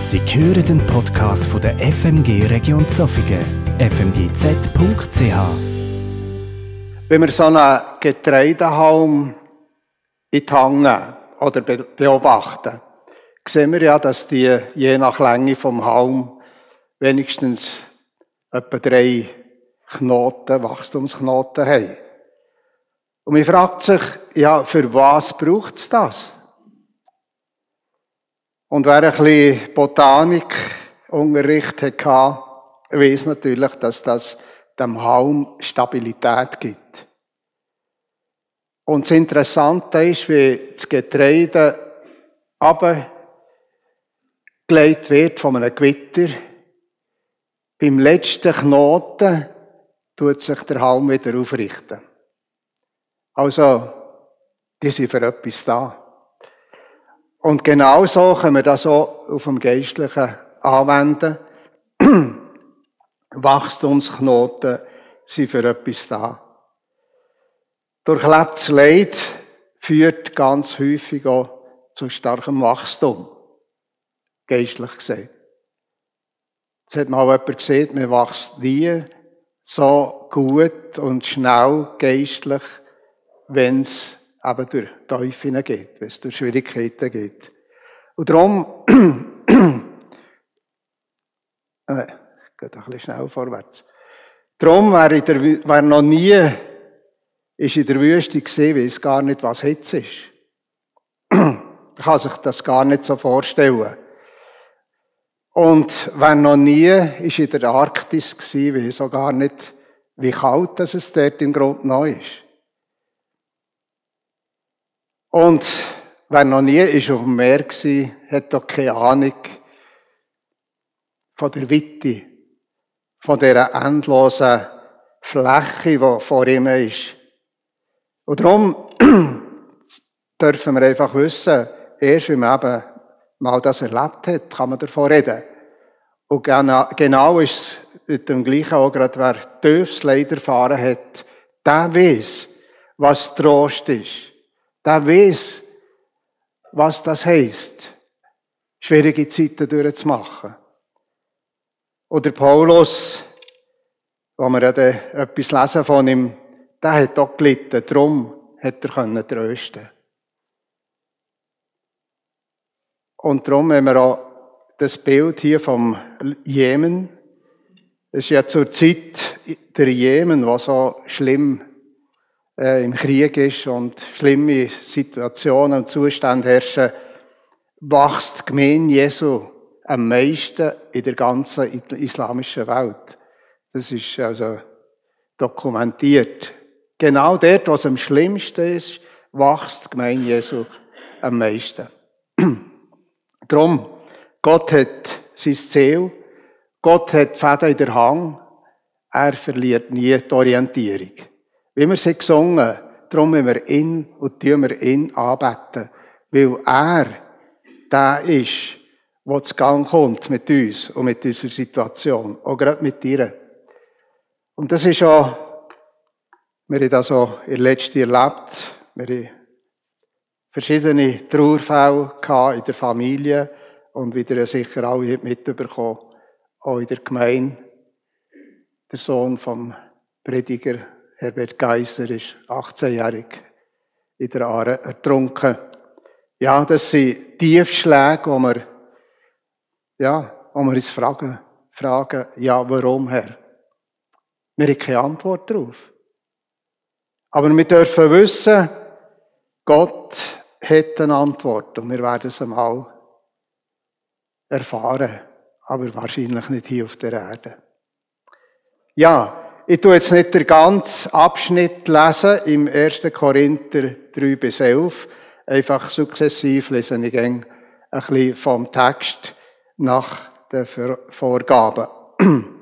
Sie hören den Podcast von der FMG Region Zofingen, fmgz.ch. Wenn wir so einen Getreidehalm in die Hange oder beobachten, sehen wir ja, dass die je nach Länge vom Halm wenigstens etwa drei Knoten, Wachstumsknoten haben. Und man fragt sich, ja, für was braucht es das? Und wer ein bisschen Botanikunterricht hatte, weiß natürlich, dass das dem Halm Stabilität gibt. Und das Interessante ist, wie das Getreide abgelegt wird von einem Gewitter. Beim letzten Knoten tut sich der Halm wieder aufrichten. Also, die sind für etwas da. Und genau so können wir das auch auf dem Geistlichen anwenden. Wachstumsknoten sind für etwas da. Durchlebtes Leid führt ganz häufig auch zu starkem Wachstum. Geistlich gesehen. Es hat mal jemand gesehen, man wächst nie so gut und schnell geistlich, wenn es eben durch Teufel geht, wenn es durch Schwierigkeiten geht. Und darum, äh, geht ein bisschen schnell vorwärts. Darum, wer, der, wer noch nie ist in der Wüste gesehen, weiß gar nicht, was Hitze ist. Er kann sich das gar nicht so vorstellen. Und wer noch nie ist in der Arktis gewesen, weiß auch gar nicht, wie kalt es dort im Grund noch ist. Und wer noch nie ist auf dem Meer war, hat doch keine Ahnung von der Witte, von dieser endlosen Fläche, die vor ihm ist. Und darum dürfen wir einfach wissen, erst wenn man eben mal das erlebt hat, kann man davon reden. Und genau, genau ist es mit dem Gleichen auch gerade, wer tiefes Leid erfahren hat, der weiß, was Trost ist der weiß, was das heisst, schwierige Zeiten durchzumachen. Oder Paulus, wo wir ja etwas lesen von ihm, der hat auch gelitten, darum hat er können trösten. Und darum, wenn wir auch das Bild hier vom Jemen, das ist ja zur Zeit der Jemen, was so schlimm äh, im Krieg ist und schlimme Situationen und Zustände herrschen, wächst die Gemeinde Jesu am meisten in der ganzen islamischen Welt. Das ist also dokumentiert. Genau dort, was am schlimmsten ist, wächst die Gemeinde Jesu am meisten. Drum, Gott hat sein Ziel, Gott hat Fäden in der Hang, er verliert nie die Orientierung. Wie wir sie gesungen, darum müssen wir ihn und tun wir ihn anbeten. Weil er der ist, der zu Gang kommt mit uns und mit unserer Situation. Auch gerade mit dir. Und das ist auch, wir haben das auch in letzter erlebt. Wir haben verschiedene Trauerfälle in der Familie und wieder sicher alle mitbekommen, auch in der Gemeinde. Der Sohn vom Prediger Herbert Geiser ist 18-jährig in der Aare ertrunken. Ja, das sind Tiefschläge, wo wir, ja, wo wir uns fragen, fragen, ja, warum, Herr? Wir haben keine Antwort darauf. Aber wir dürfen wissen, Gott hat eine Antwort und wir werden es einmal erfahren, aber wahrscheinlich nicht hier auf der Erde. Ja, ich tue jetzt nicht den ganzen Abschnitt lesen im 1. Korinther 3 bis 11. Einfach sukzessiv lese ich ein bisschen vom Text nach den Vorgaben.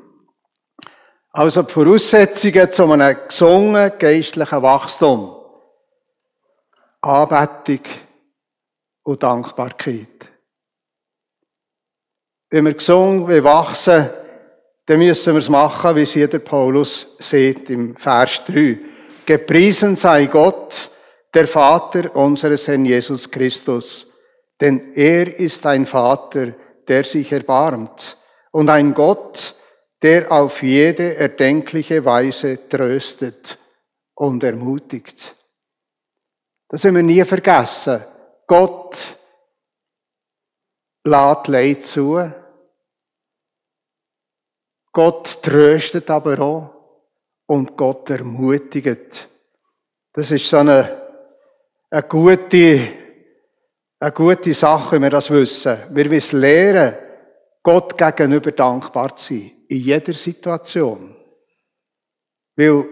Also die Voraussetzungen zu einem gesungen geistlichen Wachstum. Anbetung und Dankbarkeit. Wenn wir gesungen, wir wachsen, dann müssen wir es machen, wie es jeder Paulus sieht im Vers 3. Gepriesen sei Gott, der Vater unseres Herrn Jesus Christus, denn er ist ein Vater der sich erbarmt und ein Gott, der auf jede erdenkliche Weise tröstet und ermutigt. Das haben wir nie vergessen. Gott lädt Leid zu. Gott tröstet aber auch und Gott ermutigt. Das ist so eine, eine gute, eine gute Sache, wenn wir das wissen. Wir müssen lernen, Gott gegenüber dankbar zu sein. In jeder Situation. Weil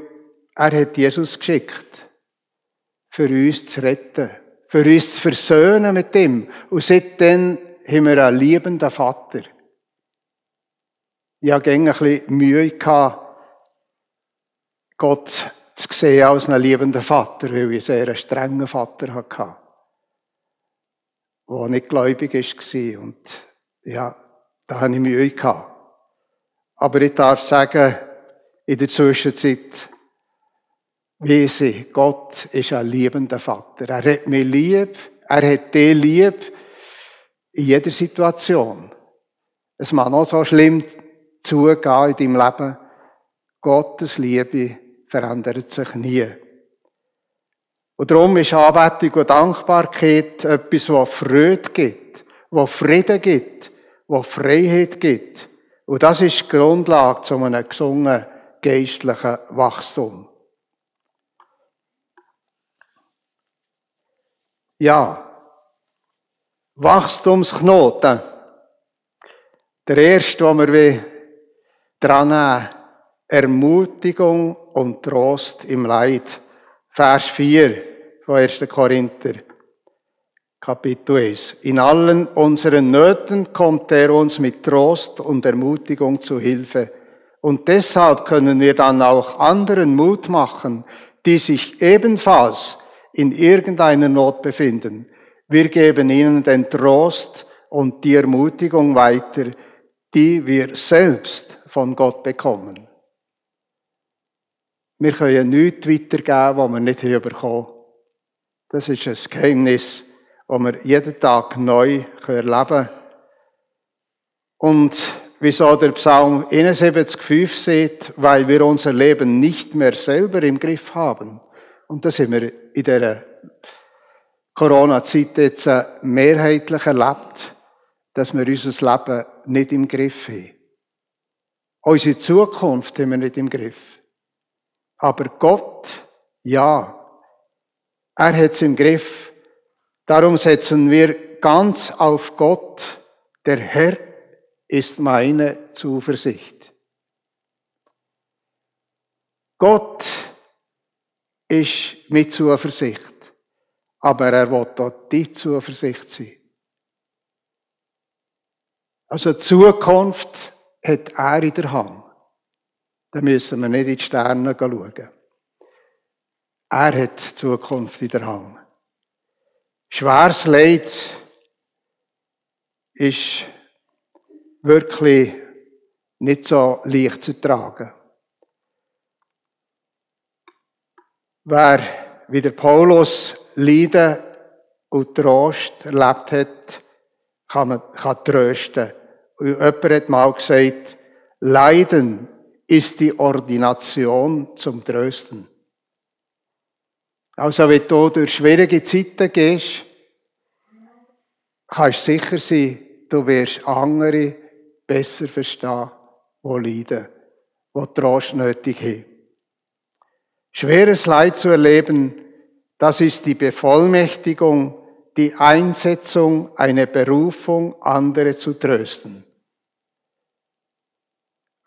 er hat Jesus geschickt, für uns zu retten, für uns zu versöhnen mit ihm. Und seitdem haben wir einen liebenden Vater. Ich hatte ein bisschen Mühe, Gott zu sehen als einen liebenden Vater, weil ich einen sehr strengen Vater hatte, der nicht gläubig war. Und ja, da hatte ich Mühe. Aber ich darf sagen, in der Zwischenzeit, wie sie, Gott ist ein liebender Vater. Er hat mich lieb, er hat dich lieb, in jeder Situation. Es mag noch so schlimm zugehen in deinem Leben. Gottes Liebe verändert sich nie. Und darum ist Anbetung und Dankbarkeit etwas, was Freude gibt, was Frieden gibt, was Freiheit gibt. Und das ist die Grundlage zu einem gesungenen geistlichen Wachstum. Ja, Wachstumsknoten. Der erste, den wir nehmen, Ermutigung und Trost im Leid. Vers 4 von 1. Korinther, Kapitel 1. In allen unseren Nöten kommt er uns mit Trost und Ermutigung zu Hilfe. Und deshalb können wir dann auch anderen Mut machen, die sich ebenfalls in irgendeiner Not befinden. Wir geben ihnen den Trost und die Ermutigung weiter, die wir selbst von Gott bekommen. Wir können nichts weitergeben, was wir nicht bekommen Das ist ein Geheimnis, das wir jeden Tag neu erleben können. Und wieso der Psalm 71,5 sieht, weil wir unser Leben nicht mehr selber im Griff haben. Und das haben wir in dieser Corona-Zeit jetzt mehrheitlich erlebt, dass wir unser Leben nicht im Griff haben. Unsere Zukunft haben wir nicht im Griff. Aber Gott, ja, er hat es im Griff. Darum setzen wir ganz auf Gott. Der Herr ist meine Zuversicht. Gott ist mit Zuversicht aber er will auch die Zuversicht sein. Also Zukunft hat er in der Hand. Da müssen wir nicht in die Sterne schauen. Er hat die Zukunft in der Hand. Schweres Leid ist wirklich nicht so leicht zu tragen. Wer wie der Paulus Leiden und Trost erlebt hat, kann man kann trösten. Jemand hat mal gesagt, Leiden ist die Ordination zum Trösten. Also, wenn du durch schwierige Zeiten gehst, kannst du sicher sein, du wirst andere besser verstehen, die leiden, die Trost nötig haben. Schweres Leid zu erleben, das ist die Bevollmächtigung, die Einsetzung, eine Berufung, andere zu trösten.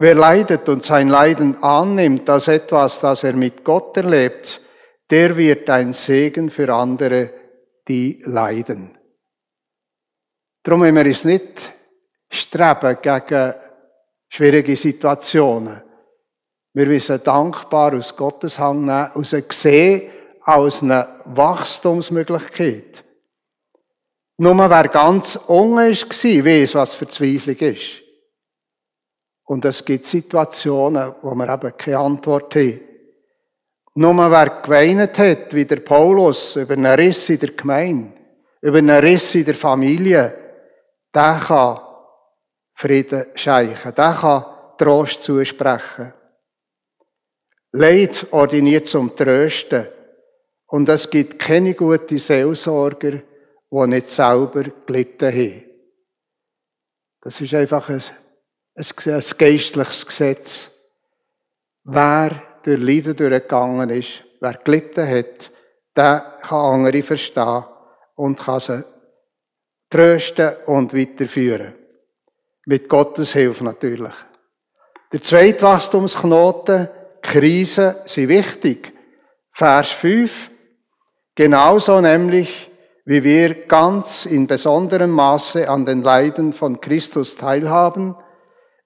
Wer leidet und sein Leiden annimmt als etwas, das er mit Gott erlebt, der wird ein Segen für andere, die leiden. Darum wenn wir es nicht streben gegen schwierige Situationen. Wir müssen dankbar aus Gottes Hand nehmen, aus sehen, als eine Wachstumsmöglichkeit. Nur wer ganz unten war, weiss, was Verzweiflung ist. Und es gibt Situationen, wo wir eben keine Antwort haben. Nur wer geweint hat, wie der Paulus, über einen Riss in der Gemeinde, über einen Riss in der Familie, der kann Frieden scheichen. Der kann Trost zusprechen. Leid ordiniert zum Trösten. Und es gibt keine guten Seelsorger, die nicht selber gelitten haben. Das ist einfach ein, ein, geistliches Gesetz. Wer durch Leiden durchgegangen ist, wer gelitten hat, der kann andere verstehen und kann sie trösten und weiterführen. Mit Gottes Hilfe natürlich. Der zweite Wachstumsknoten, Krisen sind wichtig. Vers 5. Genauso nämlich, wie wir ganz in besonderem Maße an den Leiden von Christus teilhaben,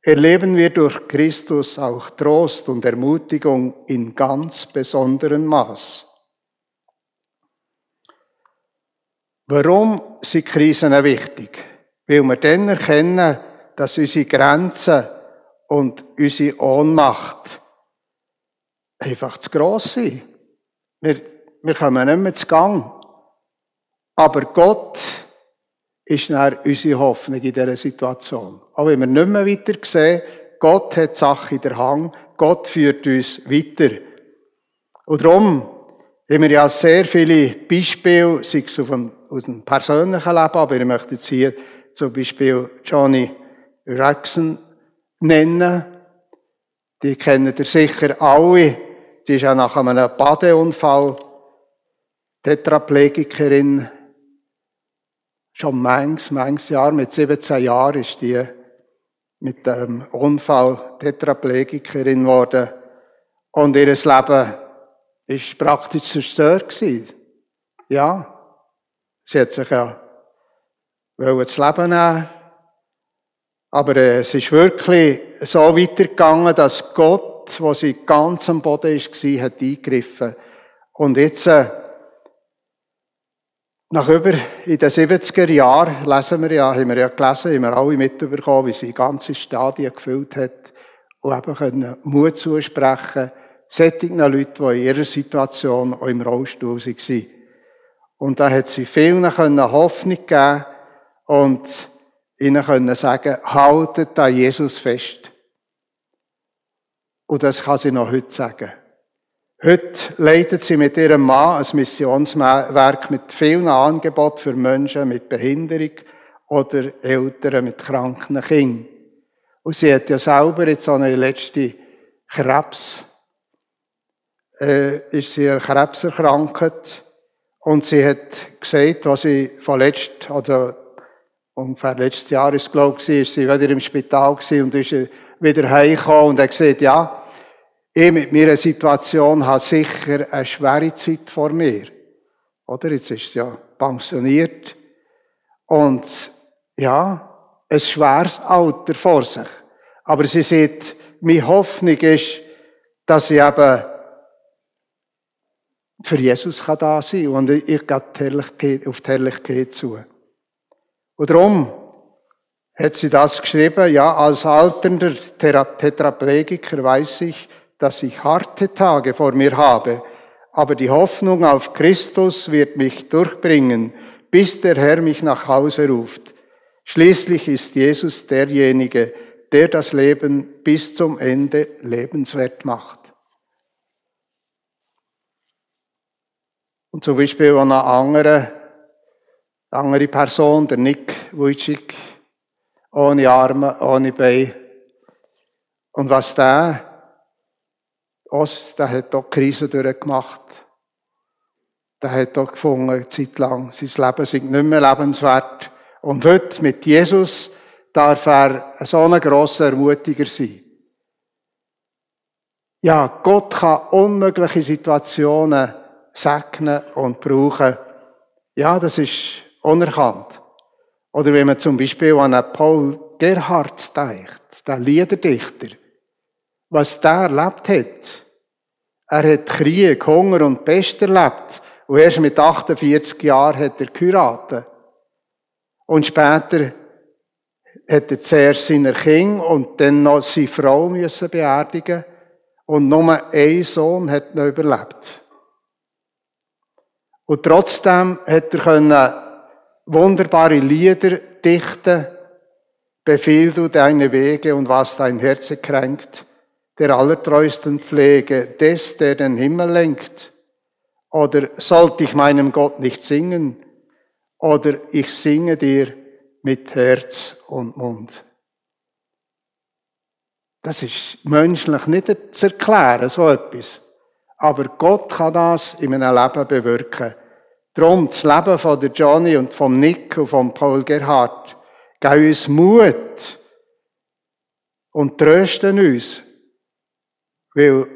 erleben wir durch Christus auch Trost und Ermutigung in ganz besonderem Maß. Warum sind Krisen wichtig? Weil wir dann erkennen, dass unsere Grenzen und unsere Ohnmacht einfach zu gross sind. Wir, wir kommen nicht mehr zu Gang. Aber Gott ist dann unsere Hoffnung in dieser Situation. Auch wenn wir nicht mehr weiter sehen, Gott hat die Sache in der Hand, Gott führt uns weiter. Und darum haben wir ja sehr viele Beispiele, sei es aus dem persönlichen Leben, aber ich möchte jetzt hier zum Beispiel Johnny Rexon nennen. Die kennt ihr sicher alle. Die ist ja nach einem Badeunfall Tetraplegikerin. Schon manches, manches Jahr, mit 17 Jahren ist die mit dem Unfall Tetraplegikerin geworden. Und ihr Leben ist praktisch zerstört. Ja. Sie hat sich ja das Leben nehmen aber äh, es ist wirklich so weitergegangen, dass Gott, wo sie ganz am Boden war, hat eingegriffen. Und jetzt, äh, nach über, in den 70er Jahren, lesen wir ja, haben wir ja gelesen, haben wir alle mitbekommen, wie sie ganze Stadien gefüllt hat und eben können Mut zusprechen, sättigen Leute, die in ihrer Situation auch im Rollstuhl waren. Und da hat sie vielen Hoffnung geben und ihnen können sagen, haltet an Jesus fest. Und das kann sie noch heute sagen. Heute leitet sie mit ihrem Mann ein Missionswerk mit vielen Angeboten für Menschen mit Behinderung oder Eltern mit kranken Kindern. Und sie hat ja selber jetzt so eine letzte Krebs, äh, ist sie an Krebs erkrankt. Und sie hat gesagt, was sie verletzt, oder ungefähr letztes Jahr ist, glaube ich, ist sie wieder im Spital und ist wieder heimgekommen und hat gesagt, ja, ich mit meiner Situation habe sicher eine schwere Zeit vor mir. Oder? Jetzt ist sie ja pensioniert. Und, ja, ein schweres Alter vor sich. Aber sie sieht, meine Hoffnung ist, dass sie eben für Jesus da sein kann und ich gehe auf die Herrlichkeit zu. Und darum hat sie das geschrieben, ja, als alternder Tetraplegiker weiß ich, dass ich harte Tage vor mir habe, aber die Hoffnung auf Christus wird mich durchbringen, bis der Herr mich nach Hause ruft. Schließlich ist Jesus derjenige, der das Leben bis zum Ende lebenswert macht. Und zum Beispiel an die andere Person, der Nick Wujcik, ohne Arme, ohne Beine. Und was der, Ost, der hat auch Krise durchgemacht. Der hat auch gefunden, eine Zeit lang, sein Leben sei nicht mehr lebenswert. Und heute mit Jesus darf er so ein grosser Ermutiger sein. Ja, Gott kann unmögliche Situationen segnen und brauchen. Ja, das ist unerkannt. Oder wenn man zum Beispiel an Paul Gerhardt denkt, der Liederdichter, was der erlebt hat. Er hat Krieg, Hunger und Pest erlebt. Und erst mit 48 Jahren hat er geheiratet. Und später hat er zuerst seine Kinder und dann noch seine Frau müssen beerdigen. Und nur ein Sohn hat noch überlebt. Und trotzdem hat er wunderbare Lieder dichten, Befiehl du deine Wege und was dein Herz kränkt, der allertreusten Pflege des, der den Himmel lenkt. Oder sollte ich meinem Gott nicht singen? Oder ich singe dir mit Herz und Mund. Das ist menschlich nicht zu erklären, so etwas. Aber Gott kann das in einem Leben bewirken. Darum, das Leben von der Johnny und vom Nick und vom Paul Gerhard, geben uns Mut und trösten uns, weil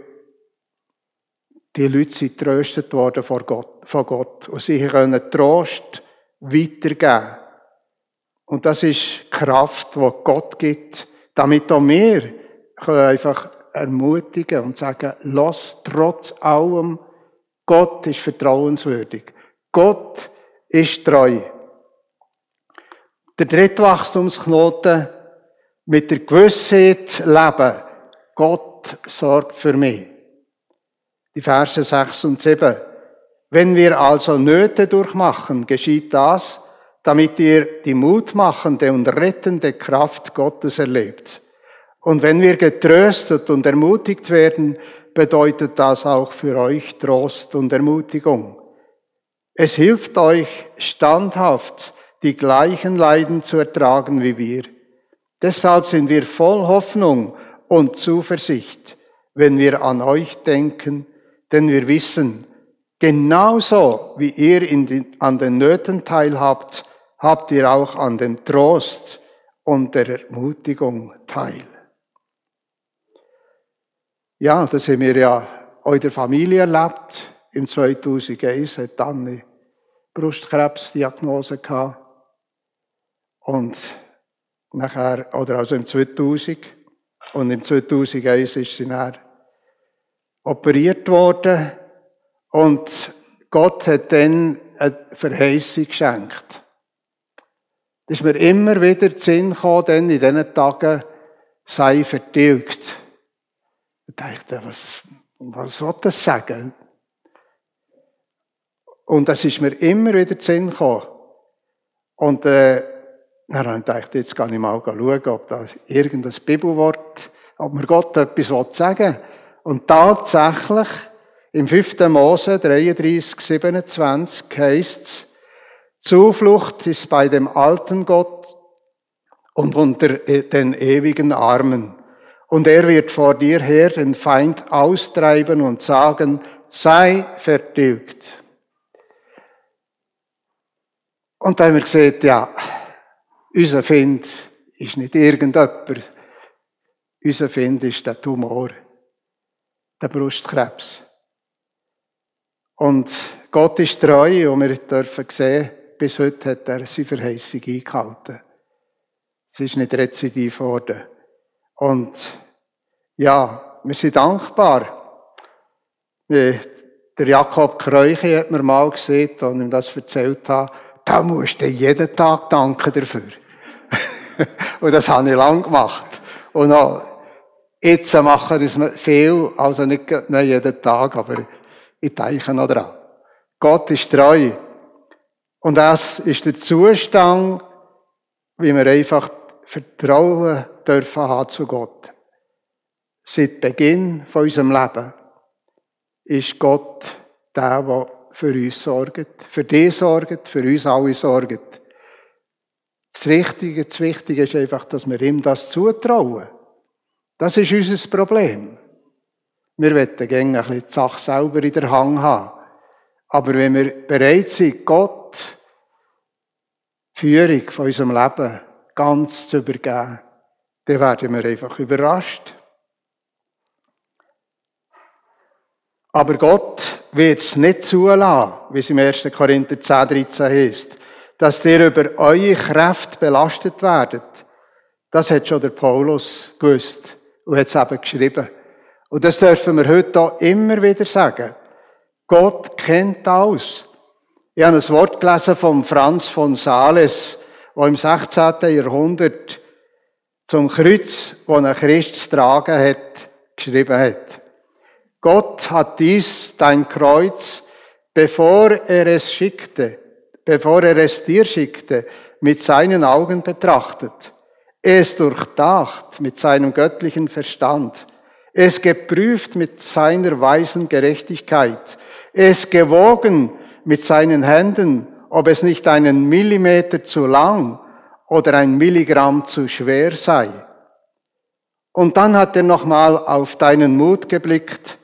die Leute sind tröstet worden von Gott, von Gott und sie können Trost weitergeben. Und das ist Kraft, die Gott gibt, damit auch wir können einfach ermutigen und sagen, lass trotz allem, Gott ist vertrauenswürdig. Gott ist treu. Der dritte Wachstumsknoten mit der Gewissheit leben. Gott sorgt für mich. Die Verse 6 und 7. Wenn wir also Nöte durchmachen, geschieht das, damit ihr die mutmachende und rettende Kraft Gottes erlebt. Und wenn wir getröstet und ermutigt werden, bedeutet das auch für euch Trost und Ermutigung. Es hilft euch standhaft, die gleichen Leiden zu ertragen wie wir. Deshalb sind wir voll Hoffnung und Zuversicht, wenn wir an euch denken, denn wir wissen, genauso wie ihr den, an den Nöten teilhabt, habt ihr auch an dem Trost und der Ermutigung teil. Ja, das haben wir ja der Familie erlebt. Im 2001 hat Anne Brustkrebsdiagnose gehabt. Und nachher, oder also im 2000. Und im 2001 ist sie dann operiert worden. Und Gott hat dann eine Verheißung geschenkt. Das ist mir immer wieder in Sinn gekommen, denn in diesen Tagen sei vertilgt. Ich dachte, was, was soll das sagen? Und das ist mir immer wieder in Sinn gekommen. Und äh, dann habe ich gedacht, jetzt kann ich mal schauen, ob da irgendein Bibelwort, ob mir Gott etwas sagen will. Und tatsächlich, im 5. Mose 33, 27 heißt es, Zuflucht ist bei dem alten Gott und unter den ewigen Armen und er wird vor dir her den Feind austreiben und sagen, sei vertilgt. Und da haben wir gesehen, ja, unser Find ist nicht irgendjemand. Unser Find ist der Tumor, der Brustkrebs. Und Gott ist treu und wir dürfen sehen, bis heute hat er seine Verheißung eingehalten. Es ist nicht rezidiv worden. Und ja, wir sind dankbar. Der Jakob Kreuche hat mir mal gesehen, als ich ihm das erzählt habe, da musst du jeden Tag danken dafür. und das habe ich lang gemacht. Und auch jetzt machen das viel, also nicht, nicht jeden Tag, aber ich denke noch dran. Gott ist treu. Und das ist der Zustand, wie wir einfach Vertrauen dürfen haben zu Gott. Seit Beginn von unserem Leben ist Gott der, der für uns sorgt, für dich sorgt, für uns alle sorgt. Das Richtige, das Wichtige ist einfach, dass wir ihm das zutrauen. Das ist unser Problem. Wir wollen gerne ein bisschen die Sache selber in der Hand haben. Aber wenn wir bereit sind, Gott Führung von unserem Leben ganz zu übergeben, dann werden wir einfach überrascht. Aber Gott wird es nicht zulassen, wie es im 1. Korinther 10, 13 heißt, dass ihr über eure Kräfte belastet werdet. Das hat schon der Paulus gewusst und hat es eben geschrieben. Und das dürfen wir heute auch immer wieder sagen. Gott kennt alles. Ich habe ein Wort gelesen von Franz von Sales, der im 16. Jahrhundert zum Kreuz, wo ein Christ tragen hat, geschrieben hat. Gott hat dies, dein Kreuz, bevor er es schickte, bevor er es dir schickte, mit seinen Augen betrachtet. es durchdacht mit seinem göttlichen Verstand, es geprüft mit seiner weisen Gerechtigkeit, es gewogen mit seinen Händen, ob es nicht einen Millimeter zu lang oder ein Milligramm zu schwer sei. Und dann hat er nochmal auf deinen Mut geblickt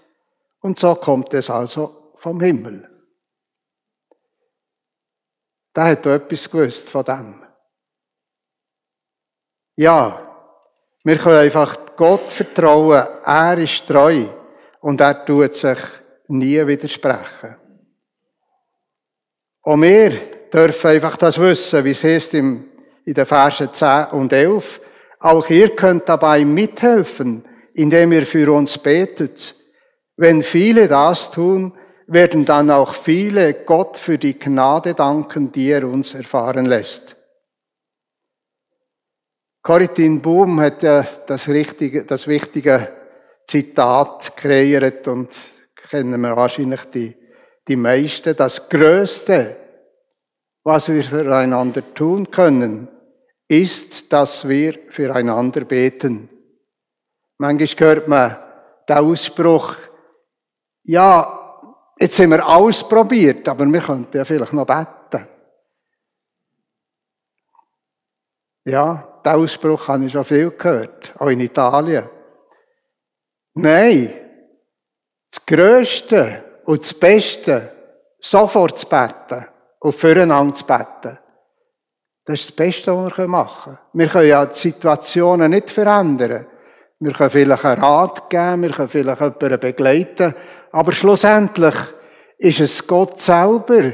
und so kommt es also vom Himmel. Da hat er etwas gewusst von dem. Ja, wir können einfach Gott vertrauen, er ist treu und er tut sich nie widersprechen. Und wir dürfen einfach das wissen, wie es heißt in den Versen 10 und 11. Auch ihr könnt dabei mithelfen, indem ihr für uns betet. Wenn viele das tun, werden dann auch viele Gott für die Gnade danken, die er uns erfahren lässt. Coritin Boom hat ja das, richtige, das wichtige Zitat kreiert und kennen wir wahrscheinlich die, die meisten. Das Größte, was wir füreinander tun können, ist, dass wir füreinander beten. Manchmal hört man den Ausspruch, ja, jetzt sind wir ausprobiert, aber wir könnten ja vielleicht noch beten. Ja, den Ausspruch habe ich schon viel gehört, auch in Italien. Nein, das Größte und das Beste, sofort zu beten und füreinander zu beten, das ist das Beste, was wir machen können. Wir können ja die Situationen nicht verändern. Wir können vielleicht einen Rat geben, wir können vielleicht jemanden begleiten, aber schlussendlich ist es Gott selber,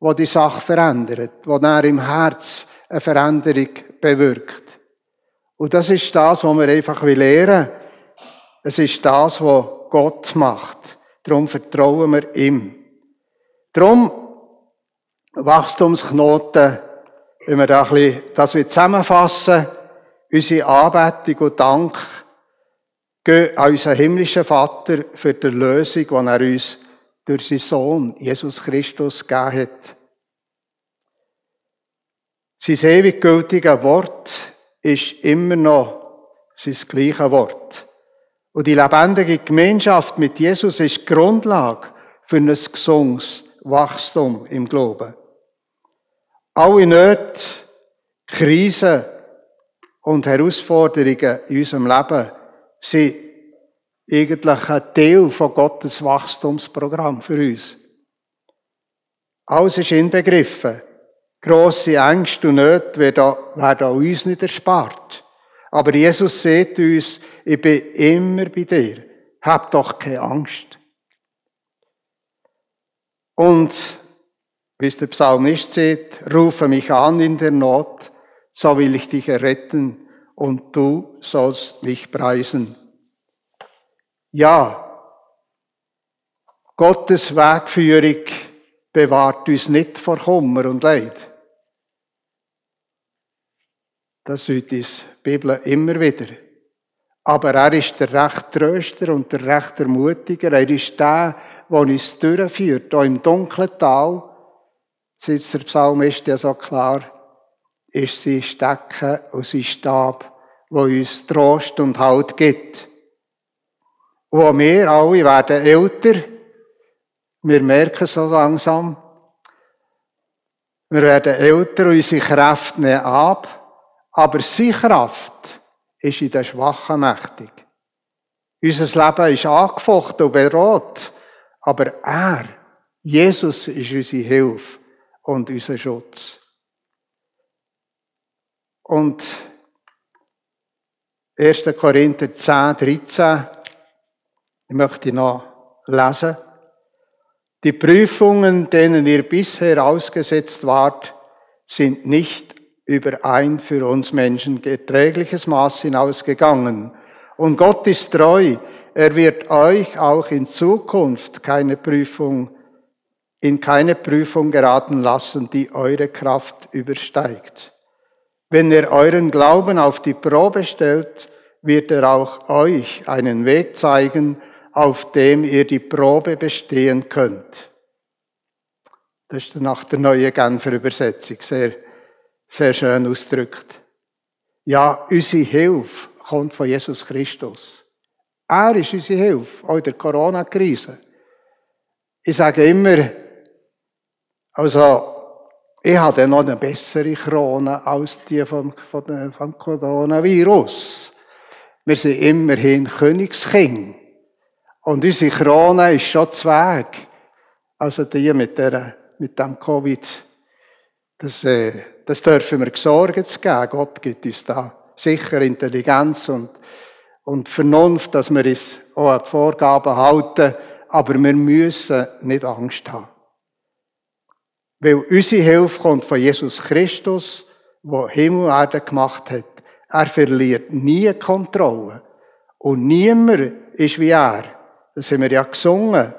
der die Sache verändert, der er im Herz eine Veränderung bewirkt. Und das ist das, was wir einfach lernen. Es ist das, was Gott macht. Darum vertrauen wir ihm. Darum Wachstumsknoten wenn wir da ein bisschen, das zusammenfassen, unsere Anbetung und Dank gehen an unseren himmlischen Vater für die Lösung, die er uns durch seinen Sohn, Jesus Christus, gegeben hat. Sein ewig gültiges Wort ist immer noch sein gleiche Wort. Und die lebendige Gemeinschaft mit Jesus ist die Grundlage für ein gesundes Wachstum im Glauben. Alle Nöte, Krisen und Herausforderungen in unserem Leben sind eigentlich ein Teil von Gottes Wachstumsprogramm für uns. Alles ist inbegriffen. Grosse Ängste und Nöte werden, an uns nicht erspart. Aber Jesus sagt uns, ich bin immer bei dir. Hab doch keine Angst. Und wie es der Psalmist sieht, rufe mich an in der Not, so will ich dich erretten und du sollst mich preisen. Ja, Gottes Wegführung bewahrt uns nicht vor Kummer und Leid. Das uns die Bibel immer wieder. Aber er ist der recht Tröster und der recht Ermutiger. Er ist der, der uns durchführt, auch im dunklen Tal, sitzt der Psalmist ja so klar, ist sein Stecken und sein Stab, wo uns Trost und Halt gibt. Wo wir alle werden älter, wir merken so langsam, wir werden älter unsere Kräfte nehmen ab, aber seine Kraft ist in den Schwachen mächtig. Unser Leben ist angefochten und bedroht, aber er, Jesus, ist unsere Hilfe und unser Schutz. Und 1. Korinther 10, 13, ich möchte noch lesen. Die Prüfungen, denen ihr bisher ausgesetzt wart, sind nicht über ein für uns Menschen erträgliches Maß hinausgegangen. Und Gott ist treu. Er wird euch auch in Zukunft keine Prüfung in keine Prüfung geraten lassen, die eure Kraft übersteigt. Wenn er euren Glauben auf die Probe stellt, wird er auch euch einen Weg zeigen, auf dem ihr die Probe bestehen könnt. Das ist nach der neuen Genfer Übersetzung sehr, sehr schön ausdrückt. Ja, unsere Hilfe kommt von Jesus Christus. Er ist unsere Hilfe, auch in der Corona-Krise. Ich sage immer, also, ich habe noch eine bessere Krone als die vom, vom, vom Coronavirus. Wir sind immerhin Königskind. Und unsere Krone ist schon Weg. Also die mit, der, mit dem Covid, das, äh, das dürfen wir Sorgen zu geben. Gott gibt uns da sicher Intelligenz und, und Vernunft, dass wir uns auch an die Vorgaben halten. Aber wir müssen nicht Angst haben. Weil unsere Hilfe kommt von Jesus Christus, der Himmel und Erde gemacht hat. Er verliert nie Kontrolle. Und niemand ist wie er. Das haben wir ja gesungen,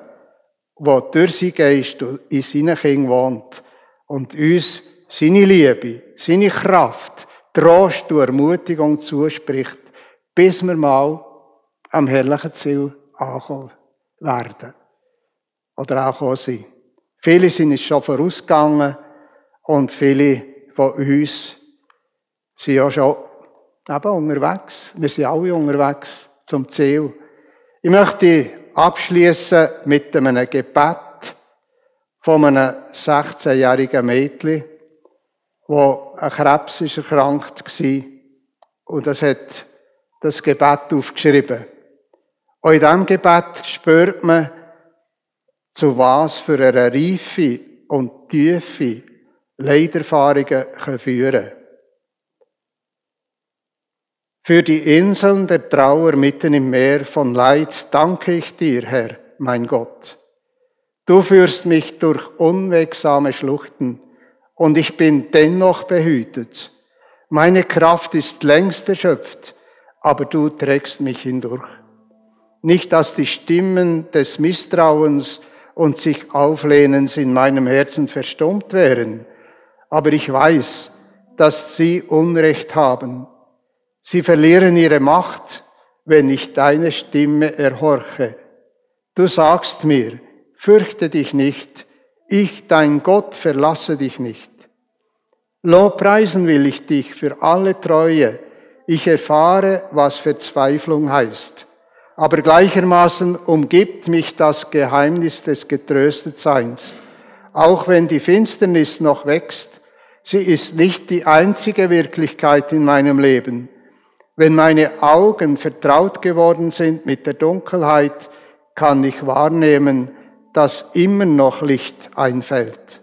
wo durch sein Geist in seinen Kindern wohnt und uns seine Liebe, seine Kraft, Trost und Ermutigung zuspricht, bis wir mal am herrlichen Ziel ankommen werden. Oder ankommen sind. Viele sind jetzt schon vorausgegangen und viele von uns sind ja schon eben unterwegs. Wir sind alle unterwegs zum Ziel. Ich möchte abschließen mit einem Gebet von einem 16-jährigen Mädchen, wo an Krebs ist erkrankt war. Und das hat das Gebet aufgeschrieben. Und in diesem Gebet spürt man, zu was für einer Reife und Tiefe Leiderfahrungen führen. Für die Inseln der Trauer mitten im Meer von Leid danke ich dir, Herr, mein Gott. Du führst mich durch unwegsame Schluchten und ich bin dennoch behütet. Meine Kraft ist längst erschöpft, aber du trägst mich hindurch. Nicht, dass die Stimmen des Misstrauens und sich Auflehnens in meinem Herzen verstummt wären. Aber ich weiß, dass sie Unrecht haben. Sie verlieren ihre Macht, wenn ich deine Stimme erhorche. Du sagst mir, fürchte dich nicht, ich, dein Gott, verlasse dich nicht. Lobpreisen will ich dich für alle Treue. Ich erfahre, was Verzweiflung heißt aber gleichermaßen umgibt mich das Geheimnis des Getröstetseins. Auch wenn die Finsternis noch wächst, sie ist nicht die einzige Wirklichkeit in meinem Leben. Wenn meine Augen vertraut geworden sind mit der Dunkelheit, kann ich wahrnehmen, dass immer noch Licht einfällt.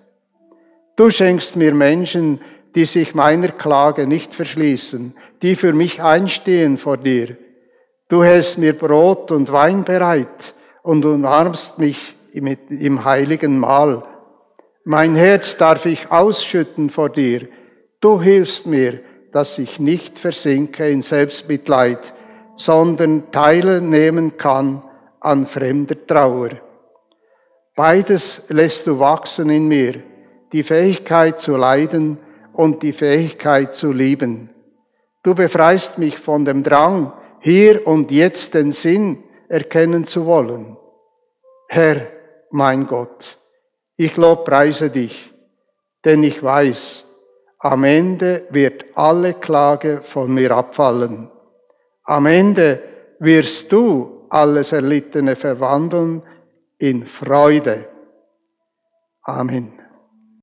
Du schenkst mir Menschen, die sich meiner Klage nicht verschließen, die für mich einstehen vor dir. Du hältst mir Brot und Wein bereit und umarmst mich im heiligen Mahl. Mein Herz darf ich ausschütten vor dir. Du hilfst mir, dass ich nicht versinke in Selbstmitleid, sondern teilnehmen kann an fremder Trauer. Beides lässt du wachsen in mir, die Fähigkeit zu leiden und die Fähigkeit zu lieben. Du befreist mich von dem Drang, hier und jetzt den Sinn erkennen zu wollen. Herr, mein Gott, ich lobpreise dich, denn ich weiß, am Ende wird alle Klage von mir abfallen. Am Ende wirst du alles Erlittene verwandeln in Freude. Amen.